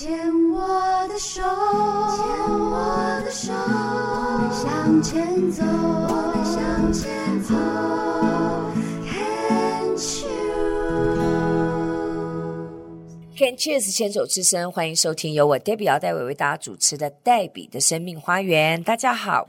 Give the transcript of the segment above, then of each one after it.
牵我的手，牵我的手，我们向前走，我们向前走。Can Cheers 牵手之声，欢迎收听由我 Debbie 姚代伟为大家主持的黛比的生命花园。大家好。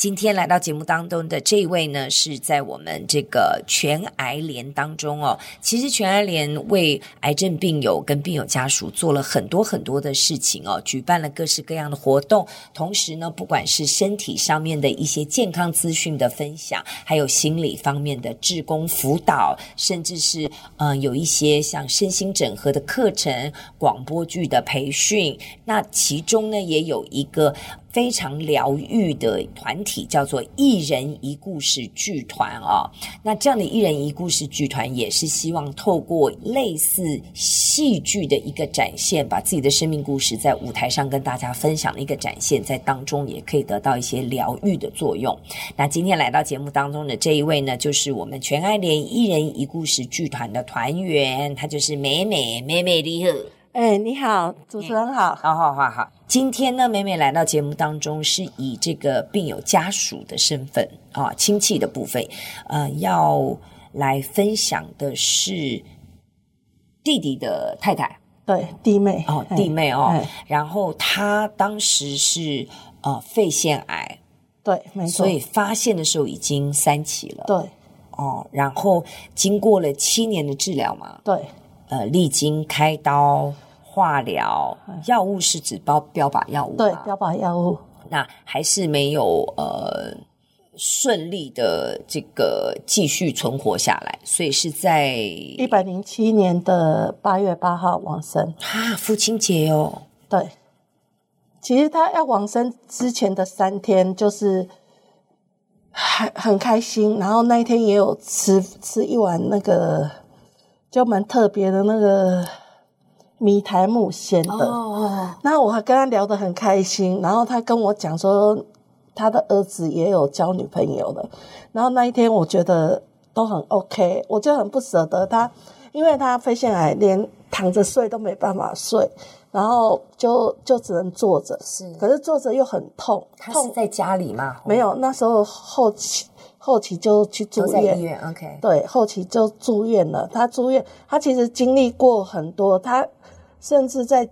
今天来到节目当中的这一位呢，是在我们这个全癌联当中哦。其实全癌联为癌症病友跟病友家属做了很多很多的事情哦，举办了各式各样的活动。同时呢，不管是身体上面的一些健康资讯的分享，还有心理方面的志工辅导，甚至是嗯、有一些像身心整合的课程、广播剧的培训。那其中呢，也有一个。非常疗愈的团体叫做一人一故事剧团啊、那这样的一人一故事剧团也是希望透过类似戏剧的一个展现，把自己的生命故事在舞台上跟大家分享的一个展现，在当中也可以得到一些疗愈的作用。那今天来到节目当中的这一位呢，就是我们全爱联一人一故事剧团的团员，她就是美美美美你好。哎，你好，主持人好，好好好好。今天呢，美美来到节目当中，是以这个病友家属的身份啊，亲戚的部分，呃，要来分享的是弟弟的太太，对，弟妹哦，弟妹哦。然后他当时是呃肺腺癌，对，没错。所以发现的时候已经三期了，对，哦，然后经过了七年的治疗嘛，对。呃，历经开刀、化疗，药物是指标标靶药物，对，标靶药物。那还是没有呃顺利的这个继续存活下来，所以是在一百零七年的八月八号往生。啊，父亲节哦。对，其实他要往生之前的三天，就是很很开心，然后那一天也有吃吃一碗那个。就蛮特别的那个米苔木鲜的，哦那、oh. 我还跟他聊得很开心，然后他跟我讲说他的儿子也有交女朋友了，然后那一天我觉得都很 OK，我就很不舍得他，因为他肺腺癌连躺着睡都没办法睡，然后就就只能坐着，是，可是坐着又很痛，他是在家里吗？没有，那时候后期。后期就去住院，医院，OK。对，后期就住院了。他住院，他其实经历过很多。他甚至在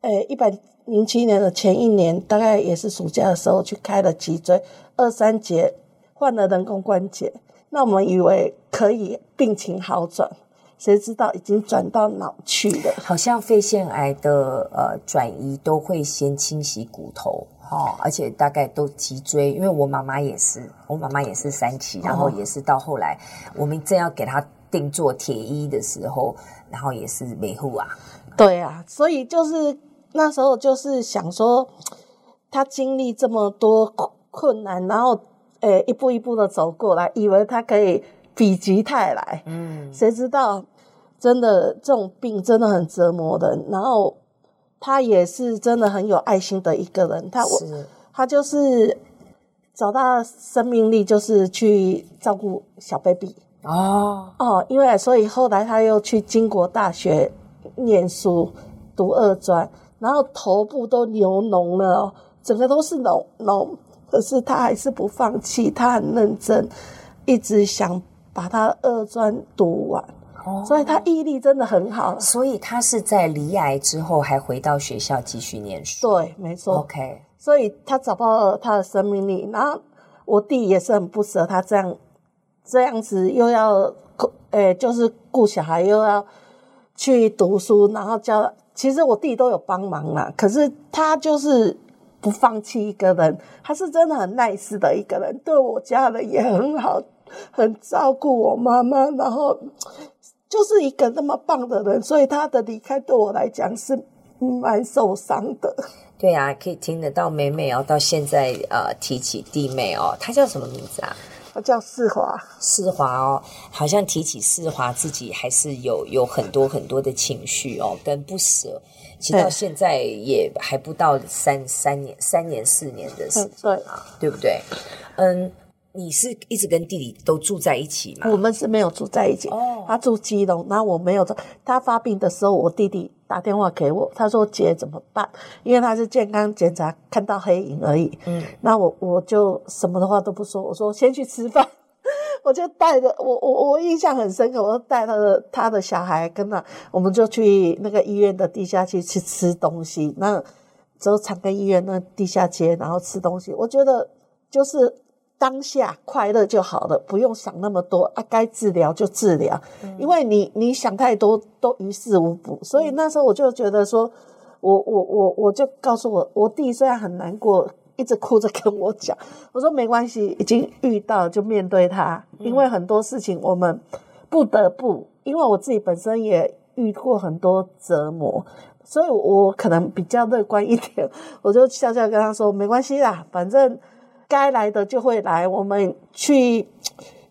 呃一百零七年的前一年，大概也是暑假的时候去开了脊椎二三节，换了人工关节。那我们以为可以病情好转，谁知道已经转到脑去了。好像肺腺癌的呃转移都会先清洗骨头。哦，而且大概都脊椎，因为我妈妈也是，我妈妈也是三期，然后也是到后来，我们正要给她定做铁衣的时候，然后也是维护啊。对啊，所以就是那时候就是想说，她经历这么多困难，然后诶一步一步的走过来，以为她可以否极泰来，嗯，谁知道真的这种病真的很折磨人，然后。他也是真的很有爱心的一个人，他我他就是找到生命力，就是去照顾小 baby 哦。哦，因为所以后来他又去经国大学念书读二专，然后头部都流脓了，整个都是脓脓，可是他还是不放弃，他很认真，一直想把他二专读完。所以他毅力真的很好，所以他是在离癌之后还回到学校继续念书。对，没错。OK，所以他找到了他的生命力。然后我弟也是很不舍他这样这样子，又要诶，就是顾小孩，又要去读书，然后教。其实我弟都有帮忙啦，可是他就是不放弃一个人。他是真的很 nice 的一个人，对我家人也很好，很照顾我妈妈，然后。就是一个那么棒的人，所以他的离开对我来讲是蛮受伤的。对啊，可以听得到美美哦，到现在呃提起弟妹哦，她叫什么名字啊？她叫世华。世华哦，好像提起世华自己还是有有很多很多的情绪哦，跟不舍。其实到现在也还不到三三年、三年四年的时间啊，对不对？嗯。你是一直跟弟弟都住在一起吗？我们是没有住在一起。哦，他住基隆，然后我没有。他发病的时候，我弟弟打电话给我，他说：“姐怎么办？”因为他是健康检查看到黑影而已。嗯，那我我就什么的话都不说，我说先去吃饭。我就带着我我我印象很深刻，我就带他的他的小孩跟他，我们就去那个医院的地下街去吃东西。那走长庚医院那地下街，然后吃东西。我觉得就是当下快乐就好了，不用想那么多啊，该治疗就治疗，嗯、因为你你想太多都于事无补。所以那时候我就觉得说，我我我我就告诉我我弟虽然很难过。一直哭着跟我讲，我说没关系，已经遇到就面对它，因为很多事情我们不得不，因为我自己本身也遇过很多折磨，所以我可能比较乐观一点，我就笑笑跟他说没关系啦，反正该来的就会来，我们去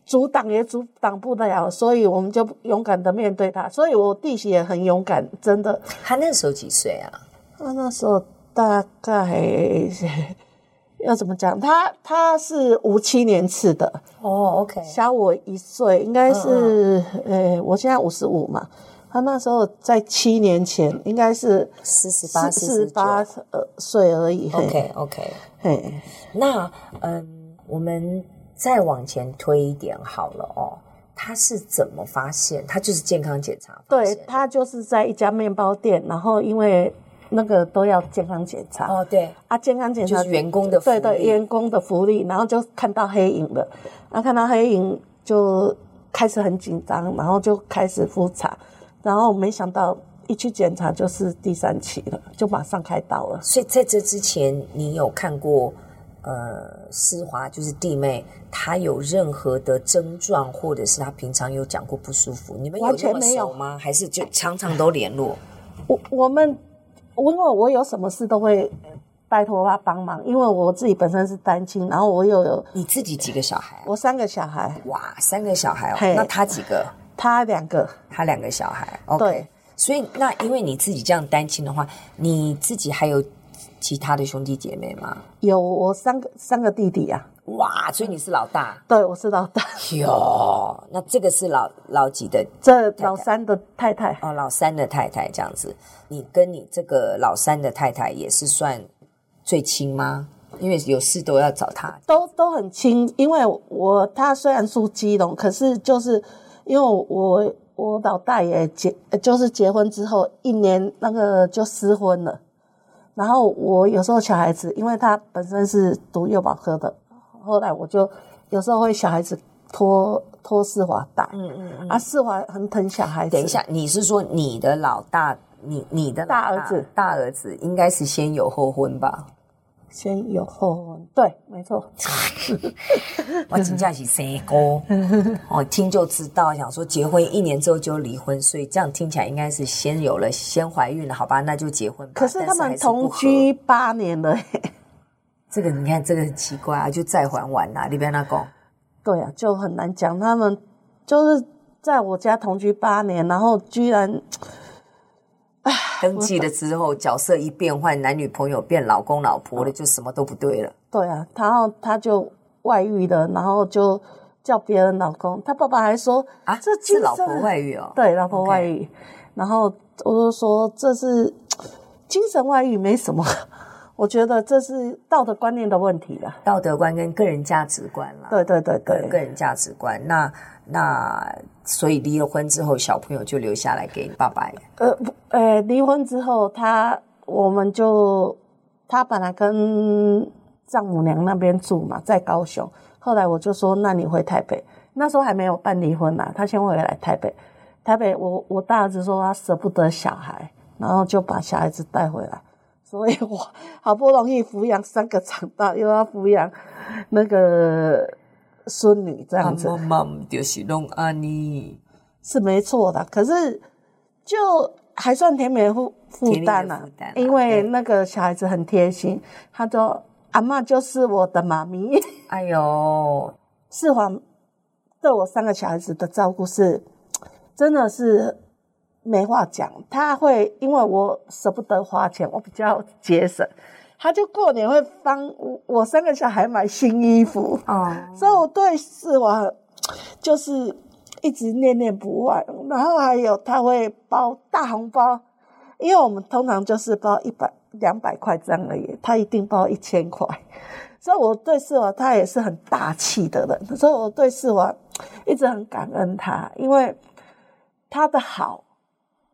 阻挡也阻挡不了，所以我们就勇敢的面对它。所以我弟媳也很勇敢，真的。他那时候几岁啊？他那时候大概。要怎么讲？他他是五七年次的哦，OK，小我一岁，应该是，呃、嗯嗯，我现在五十五嘛，他那时候在七年前应该是四十八、四十八呃岁而已。OK OK，嘿，那嗯，我们再往前推一点好了哦。他是怎么发现？他就是健康检查，对，他就是在一家面包店，然后因为。那个都要健康检查哦，对啊，健康检查就是员工的福利，对对，员工的福利，然后就看到黑影了，然后看到黑影就开始很紧张，然后就开始复查，然后没想到一去检查就是第三期了，就马上开刀了。所以在这之前，你有看过呃，思华就是弟妹，她有任何的症状，或者是她平常有讲过不舒服？你们有这么熟吗？还是就常常都联络？我我们。因为我有什么事都会拜托他帮忙，因为我自己本身是单亲，然后我又有你自己几个小孩？我三个小孩。哇，三个小孩哦，那他几个？他两个，他两个小孩。OK，对，所以那因为你自己这样单亲的话，你自己还有其他的兄弟姐妹吗？有，我三个三个弟弟啊。哇，所以你是老大？对，我是老大。哟，那这个是老老几的？这老三的太太。哦，老三的太太这样子。你跟你这个老三的太太也是算最亲吗？因为有事都要找他。都都很亲，因为我他虽然住基隆，可是就是因为我我老大也结，就是结婚之后一年那个就失婚了。然后我有时候小孩子，因为他本身是读幼保科的。后来我就有时候会小孩子托托世华带，嗯嗯嗯，啊世华很疼小孩子。等一下，你是说你的老大，你你的大，大儿子，大儿子应该是先有后婚吧？先有后婚，对，没错。我请假是生哥，我 听就知道，想说结婚一年之后就离婚，所以这样听起来应该是先有了，先怀孕了，好吧？那就结婚吧。可是他们同居八年了。这个你看，这个很奇怪啊，就再还完呐，你别那讲。对啊，就很难讲。他们就是在我家同居八年，然后居然，唉，登记了之后，角色一变换，男女朋友变老公老婆了，就什么都不对了。对啊，然后他就外遇了，然后就叫别人老公。他爸爸还说啊，这是老婆外遇哦。对，老婆外遇。然后我就说这是 精神外遇，没什么。我觉得这是道德观念的问题了，道德观跟个人价值观了。对对对对，个人价值观。那那所以离了婚之后，小朋友就留下来给爸爸。呃不，呃，离婚之后，他我们就他本来跟丈母娘那边住嘛，在高雄。后来我就说，那你回台北。那时候还没有办离婚呐，他先回来台北。台北我，我我大儿子说他舍不得小孩，然后就把小孩子带回来。所以我好不容易抚养三个长大，又要抚养那个孙女这样子。妈妈就是弄安妮，是没错的。可是就还算甜美负负担了，因为那个小孩子很贴心，他说阿嬷就是我的妈咪。哎呦，世华对我三个小孩子的照顾是，真的是。没话讲，他会因为我舍不得花钱，我比较节省，他就过年会帮我三个小孩买新衣服啊，哦、所以我对世华就是一直念念不忘。然后还有他会包大红包，因为我们通常就是包一百两百块这样而已，他一定包一千块。所以我对世华他也是很大气的人，所以我对世华一直很感恩他，因为他的好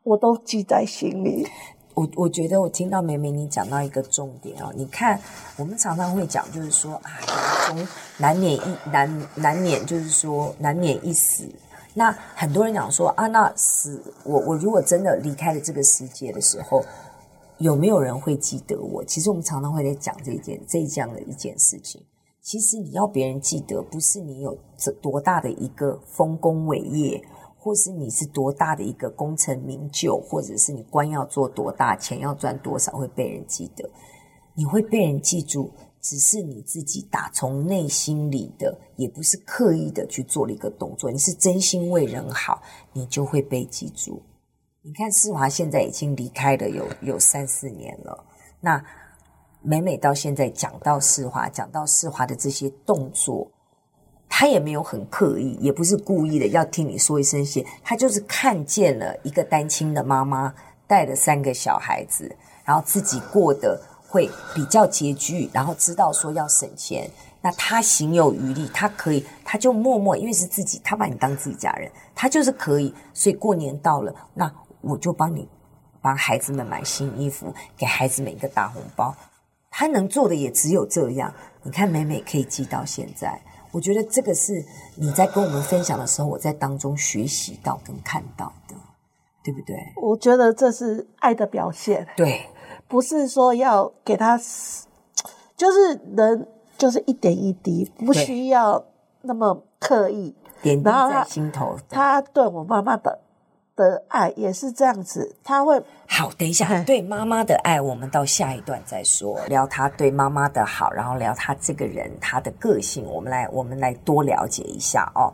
我都记在心里。我我觉得我听到美美你讲到一个重点哦，你看我们常常会讲，就是说啊，人终难免一难难免就是说难免一死。那很多人讲说啊，那死我我如果真的离开了这个世界的时候，有没有人会记得我？其实我们常常会在讲这件这这样的一件事情。其实你要别人记得，不是你有这多大的一个丰功伟业。或是你是多大的一个功成名就，或者是你官要做多大，钱要赚多少，会被人记得。你会被人记住，只是你自己打从内心里的，也不是刻意的去做了一个动作。你是真心为人好，你就会被记住。你看世华现在已经离开了有有三四年了，那每每到现在讲到世华，讲到世华的这些动作。他也没有很刻意，也不是故意的要听你说一声谢，他就是看见了一个单亲的妈妈带了三个小孩子，然后自己过得会比较拮据，然后知道说要省钱，那他行有余力，他可以，他就默默，因为是自己，他把你当自己家人，他就是可以，所以过年到了，那我就帮你帮孩子们买新衣服，给孩子们一个大红包，他能做的也只有这样。你看美美可以记到现在。我觉得这个是你在跟我们分享的时候，我在当中学习到跟看到的，对不对？我觉得这是爱的表现。对，不是说要给他，就是人就是一点一滴，不需要那么刻意，点滴在心头。他对我妈妈的。的爱也是这样子，他会好。等一下，对妈妈的爱，我们到下一段再说。聊他对妈妈的好，然后聊他这个人，他的个性，我们来，我们来多了解一下哦。